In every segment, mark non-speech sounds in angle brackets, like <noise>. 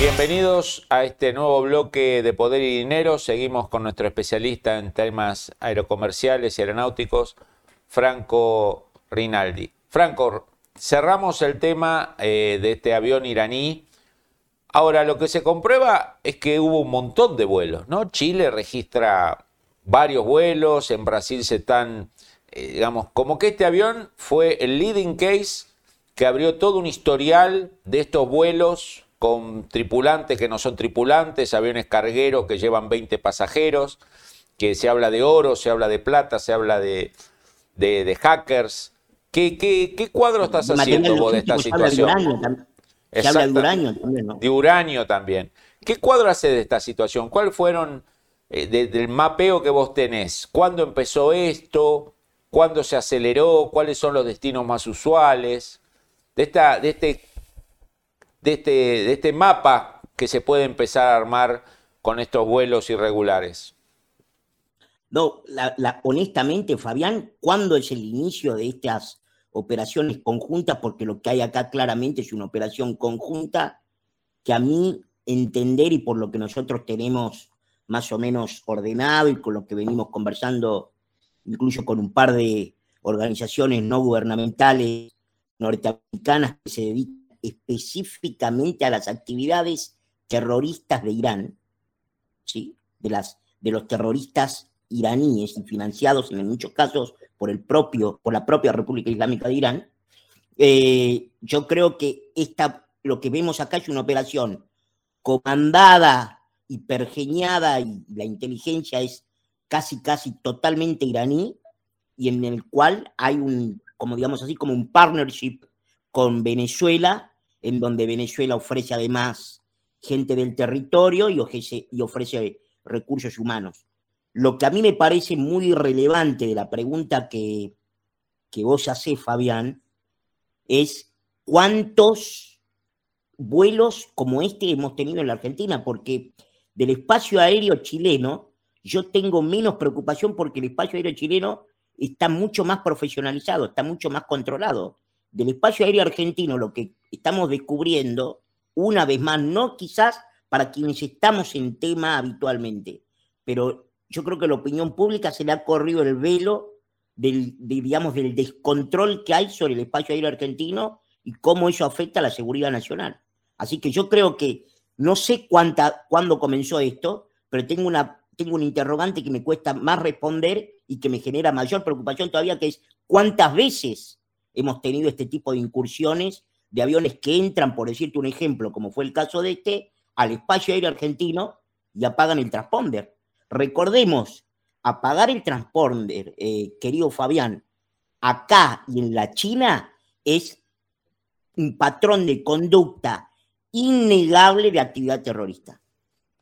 Bienvenidos a este nuevo bloque de Poder y Dinero. Seguimos con nuestro especialista en temas aerocomerciales y aeronáuticos, Franco Rinaldi. Franco, cerramos el tema eh, de este avión iraní. Ahora, lo que se comprueba es que hubo un montón de vuelos, ¿no? Chile registra varios vuelos, en Brasil se están, eh, digamos, como que este avión fue el leading case que abrió todo un historial de estos vuelos con tripulantes que no son tripulantes, aviones cargueros que llevan 20 pasajeros, que se habla de oro, se habla de plata, se habla de, de, hackers. ¿Qué, qué, cuadro estás haciendo vos de esta situación? Se habla de uranio también. De uranio también. ¿Qué cuadro hace de esta situación? ¿Cuáles fueron, eh, del mapeo que vos tenés? ¿Cuándo empezó esto? ¿Cuándo se aceleró? ¿Cuáles son los destinos más usuales? De, esta, de este de este, de este mapa que se puede empezar a armar con estos vuelos irregulares? No, honestamente, Fabián, ¿cuándo es el inicio de estas operaciones conjuntas? Porque lo que hay acá claramente es una operación conjunta que a mí entender y por lo que nosotros tenemos más o menos ordenado y con lo que venimos conversando, incluso con un par de organizaciones no gubernamentales norteamericanas que se dedican específicamente a las actividades terroristas de Irán, ¿sí? de, las, de los terroristas iraníes y financiados en muchos casos por, el propio, por la propia República Islámica de Irán, eh, yo creo que esta, lo que vemos acá es una operación comandada y pergeñada y la inteligencia es casi, casi totalmente iraní y en el cual hay un, como digamos así, como un partnership con Venezuela en donde Venezuela ofrece además gente del territorio y ofrece, y ofrece recursos humanos. Lo que a mí me parece muy relevante de la pregunta que, que vos hacés, Fabián, es cuántos vuelos como este hemos tenido en la Argentina, porque del espacio aéreo chileno yo tengo menos preocupación porque el espacio aéreo chileno está mucho más profesionalizado, está mucho más controlado del espacio aéreo argentino lo que estamos descubriendo, una vez más, no quizás para quienes estamos en tema habitualmente, pero yo creo que la opinión pública se le ha corrido el velo del, digamos, del descontrol que hay sobre el espacio aéreo argentino y cómo eso afecta a la seguridad nacional. Así que yo creo que no sé cuánta, cuándo comenzó esto, pero tengo una, tengo un interrogante que me cuesta más responder y que me genera mayor preocupación todavía, que es cuántas veces hemos tenido este tipo de incursiones de aviones que entran, por decirte un ejemplo, como fue el caso de este, al espacio aéreo argentino y apagan el transponder. Recordemos, apagar el transponder, eh, querido Fabián, acá y en la China es un patrón de conducta innegable de actividad terrorista.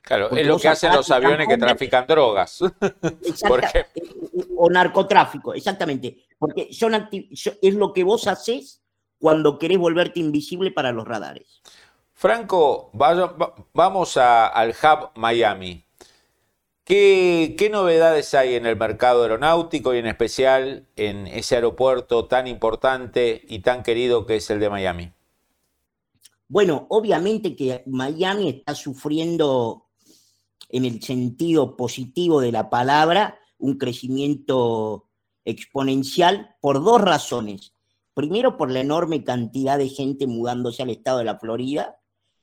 Claro, es lo que hacen los aviones que trafican drogas. <laughs> o narcotráfico, exactamente. Porque son es lo que vos haces cuando querés volverte invisible para los radares. Franco, vamos al hub Miami. ¿Qué, ¿Qué, novedades hay en el mercado aeronáutico y en especial en ese aeropuerto tan importante y tan querido que es el de Miami? Bueno, obviamente que Miami está sufriendo en el sentido positivo de la palabra un crecimiento exponencial por dos razones. Primero, por la enorme cantidad de gente mudándose al estado de la Florida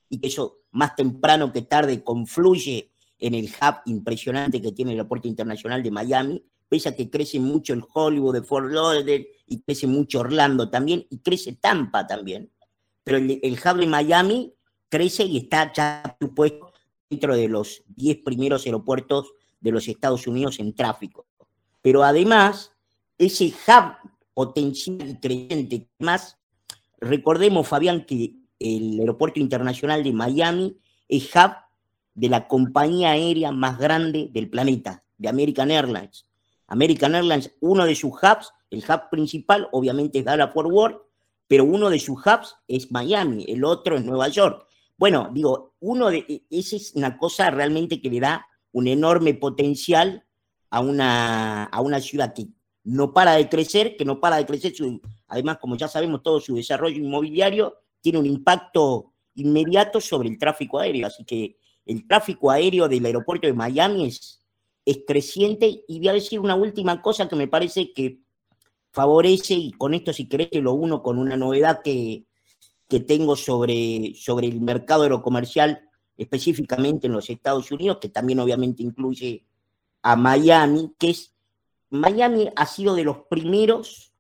y que eso más temprano que tarde confluye en el hub impresionante que tiene el aeropuerto internacional de Miami, pese a que crece mucho el Hollywood de Fort Lauderdale y crece mucho Orlando también y crece Tampa también. Pero el, el hub de Miami crece y está ya puesto dentro de los 10 primeros aeropuertos de los Estados Unidos en tráfico. Pero además ese hub potencial y creciente. Más, recordemos, Fabián, que el Aeropuerto Internacional de Miami es hub de la compañía aérea más grande del planeta, de American Airlines. American Airlines, uno de sus hubs, el hub principal obviamente es Dallas Fort Worth, pero uno de sus hubs es Miami, el otro es Nueva York. Bueno, digo, uno de, e, esa es una cosa realmente que le da un enorme potencial a una, a una ciudad que no para de crecer, que no para de crecer, además, como ya sabemos, todo su desarrollo inmobiliario tiene un impacto inmediato sobre el tráfico aéreo, así que el tráfico aéreo del aeropuerto de Miami es, es creciente y voy a decir una última cosa que me parece que favorece, y con esto si querés lo uno con una novedad que, que tengo sobre, sobre el mercado aerocomercial, específicamente en los Estados Unidos, que también obviamente incluye a Miami, que es, Miami ha sido de los primeros,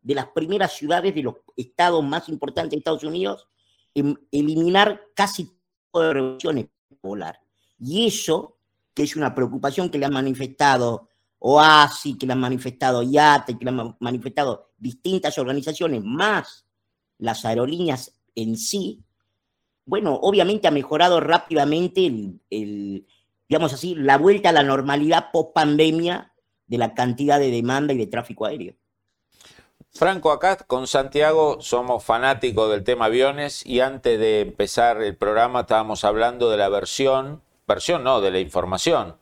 de las primeras ciudades de los estados más importantes de Estados Unidos en eliminar casi todas las revoluciones polar. Y eso, que es una preocupación que le han manifestado OASI, que le han manifestado IATE, que le han manifestado distintas organizaciones, más las aerolíneas en sí, bueno, obviamente ha mejorado rápidamente digamos así, la vuelta a la normalidad post pandemia de la cantidad de demanda y de tráfico aéreo. Franco, acá con Santiago somos fanáticos del tema aviones y antes de empezar el programa estábamos hablando de la versión, versión no, de la información,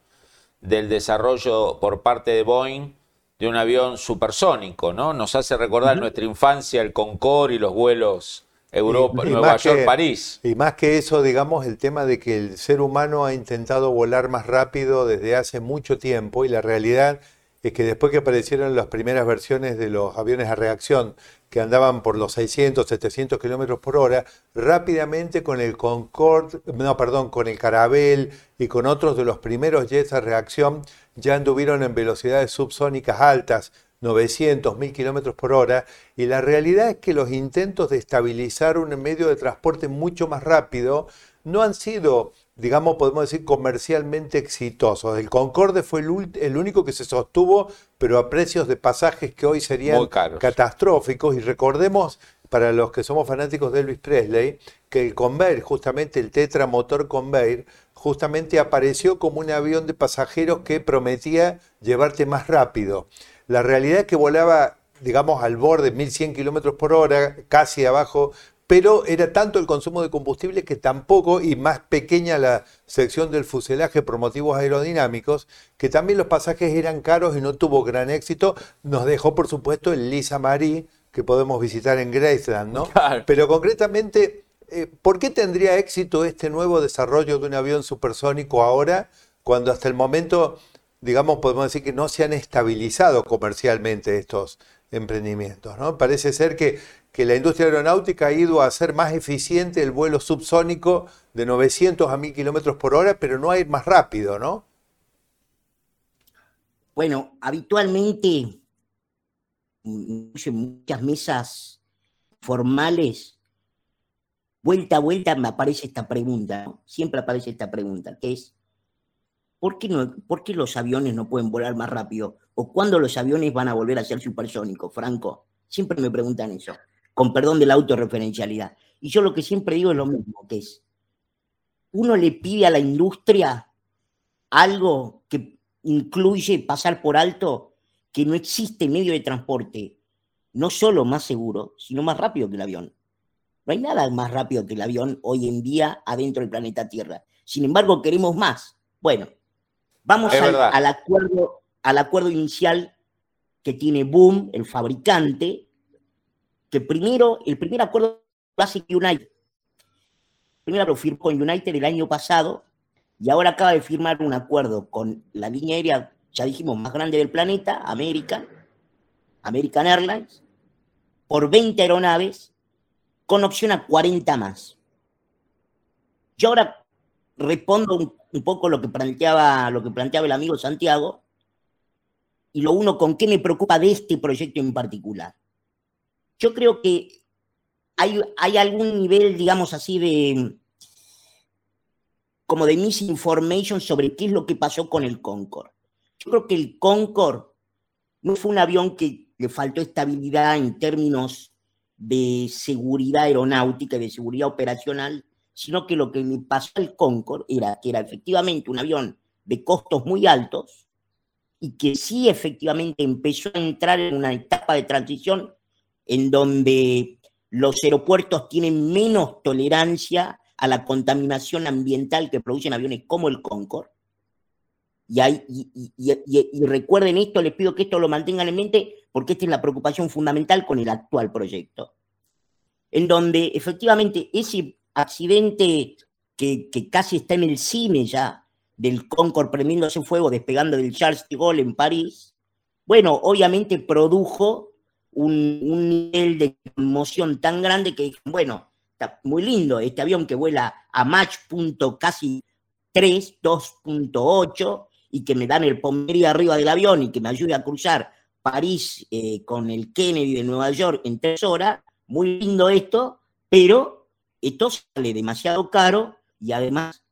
del desarrollo por parte de Boeing de un avión supersónico, ¿no? Nos hace recordar nuestra infancia, el Concorde y los vuelos Europa, Nueva York, París. Y más que eso, digamos, el tema de que el ser humano ha intentado volar más rápido desde hace mucho tiempo y la realidad es que después que aparecieron las primeras versiones de los aviones a reacción que andaban por los 600, 700 kilómetros por hora, rápidamente con el Concorde, no, perdón, con el Carabel y con otros de los primeros jets a reacción ya anduvieron en velocidades subsónicas altas, 900, 1000 kilómetros por hora, y la realidad es que los intentos de estabilizar un medio de transporte mucho más rápido no han sido digamos, podemos decir, comercialmente exitosos. El Concorde fue el, único que se sostuvo, pero a precios de pasajes que hoy serían catastróficos. Y recordemos, para los que somos fanáticos de Elvis Presley, que el Convair, justamente el Tetra Motor Convair, justamente apareció como un avión de pasajeros que prometía llevarte más rápido. La realidad es que volaba digamos, al borde, 1100 kilómetros por hora, casi abajo pero era tanto el consumo de combustible que tampoco, y más pequeña la sección del fuselaje por motivos aerodinámicos, que también los pasajes eran caros y no tuvo gran éxito. Nos dejó, por supuesto, el Lisa Marie, que podemos visitar en Graceland, ¿no? Pero concretamente, eh, ¿por qué tendría éxito este nuevo desarrollo de un avión supersónico ahora, cuando hasta el momento, digamos, podemos decir que no se han estabilizado comercialmente estos emprendimientos, ¿no? Parece ser que que la industria aeronáutica ha ido a hacer más eficiente el vuelo subsónico de 900 a 1000 kilómetros por hora, pero no a ir más rápido, ¿no? Bueno, habitualmente en muchas mesas formales, vuelta a vuelta me aparece esta pregunta, siempre aparece esta pregunta, que es, ¿por qué, no, ¿por qué los aviones no pueden volar más rápido? ¿O cuándo los aviones van a volver a ser supersónicos, Franco? Siempre me preguntan eso con perdón de la autorreferencialidad. Y yo lo que siempre digo es lo mismo, que es, uno le pide a la industria algo que incluye pasar por alto que no existe medio de transporte, no solo más seguro, sino más rápido que el avión. No hay nada más rápido que el avión hoy en día adentro del planeta Tierra. Sin embargo, queremos más. Bueno, vamos al, acuerdo, al acuerdo inicial que tiene Boom, el fabricante, que primero, el primer acuerdo lo hace United. Primero lo firmó con United el año pasado y ahora acaba de firmar un acuerdo con la línea aérea, ya dijimos, más grande del planeta, American, American Airlines, por 20 aeronaves con opción a 40 más. Yo ahora respondo un, un, poco lo que planteaba lo que planteaba el amigo Santiago y lo uno con qué me preocupa de este proyecto en particular yo creo que hay, hay algún nivel, digamos así, de como de misinformation sobre qué es lo que pasó con el Concorde. Yo creo que el Concorde no fue un avión que le faltó estabilidad en términos de seguridad aeronáutica y de seguridad operacional, sino que lo que le pasó al Concorde era que era efectivamente un avión de costos muy altos y que sí efectivamente empezó a entrar en una etapa de transición en donde los aeropuertos tienen menos tolerancia a la contaminación ambiental que producen aviones como el Concorde. Y, recuerden esto, les pido que esto lo mantengan en mente, porque esta es la preocupación fundamental con el actual proyecto. En donde efectivamente ese accidente que, casi está en el cine ya, del Concorde prendiéndose fuego, despegando del Charles de Gaulle en París, bueno, obviamente produjo un, un nivel de conmoción tan grande que, bueno, está muy lindo este avión que vuela a Mach punto casi 3, 2.8, y que me dan el pomería arriba del avión y que me ayude a cruzar París eh, con el Kennedy de Nueva York en tres horas, muy lindo esto, pero esto sale demasiado caro y además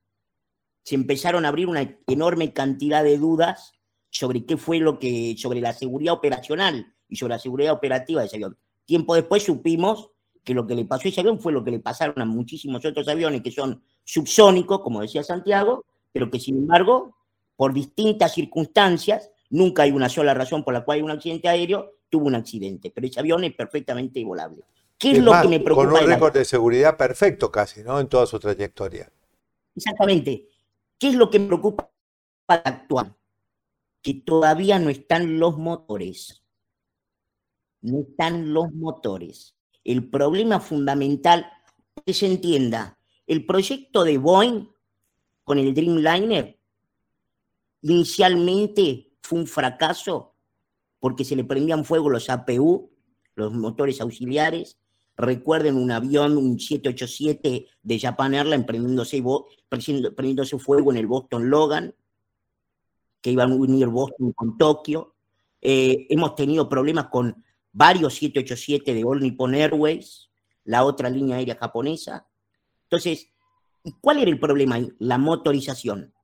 se empezaron a abrir una enorme cantidad de dudas sobre qué fue lo que, sobre la seguridad operacional y sobre la seguridad operativa de ese avión. Tiempo después supimos que lo que le pasó a ese avión fue lo que le pasaron a muchísimos otros aviones que son subsónicos, como decía Santiago, pero que sin embargo por distintas circunstancias, nunca hay una sola razón por la cual hay un accidente aéreo, tuvo un accidente, pero ese avión es perfectamente volable. ¿Qué es, lo que me preocupa? Con un récord de seguridad perfecto casi, ¿no? En toda su trayectoria. Exactamente. ¿Qué es lo que me preocupa actual? Que todavía no están los motores. No están los motores. El problema fundamental, que se entienda, el proyecto de Boeing con el Dreamliner Inicialmente fue un fracaso porque se le prendían fuego los APU, los motores auxiliares. Recuerden un avión, un 787 de Japan Airlines prendiéndose, fuego en el Boston Logan, que iban a unir Boston con Tokio. Eh, hemos tenido problemas con varios 787 de All Nippon Airways, la otra línea aérea japonesa. Entonces, ¿cuál era el problema ahí? La motorización.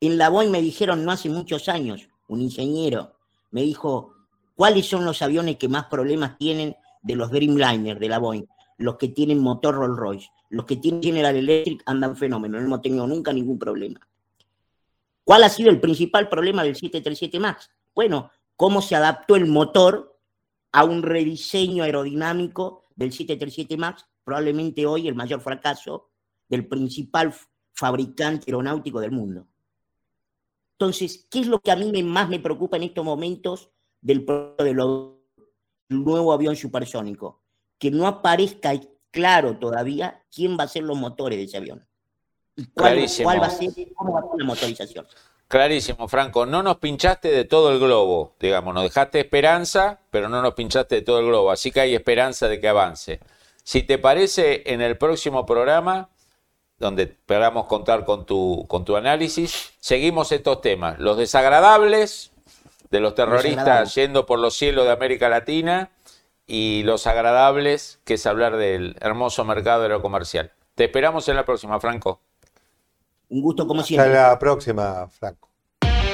En la Boeing me dijeron no hace muchos años, un ingeniero me dijo, ¿cuáles son los aviones que más problemas tienen de los Dreamliner de la Boeing? Los que tienen motor Rolls Royce. Los que tienen General Electric andan fenómeno, no hemos tenido nunca ningún problema. ¿Cuál ha sido el principal problema del 737 MAX? Bueno, cómo se adaptó el motor a un rediseño aerodinámico del 737 MAX, probablemente hoy el mayor fracaso del principal fabricante aeronáutico del mundo. Entonces, ¿qué es lo que a mí más me preocupa en estos momentos del, del nuevo avión supersónico? Que no aparezca claro todavía quién va a ser los motores de ese avión. Y cuál, va a ser, cómo va a ser la motorización. Clarísimo, Franco. No nos pinchaste de todo el globo, digamos, nos dejaste esperanza, pero no nos pinchaste de todo el globo, así que hay esperanza de que avance. Si te parece, en el próximo programa donde esperamos contar con tu, con tu análisis. Seguimos estos temas, los desagradables de los terroristas yendo por los cielos de América Latina y los agradables, que es hablar del hermoso mercado aerocomercial. Te esperamos en la próxima, Franco. Un gusto como siempre. Hasta la próxima, Franco.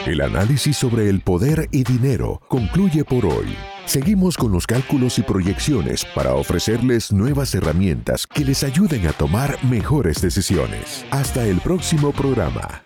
El análisis sobre el poder y dinero concluye por hoy. Seguimos con los cálculos y proyecciones para ofrecerles nuevas herramientas que les ayuden a tomar mejores decisiones. Hasta el próximo programa.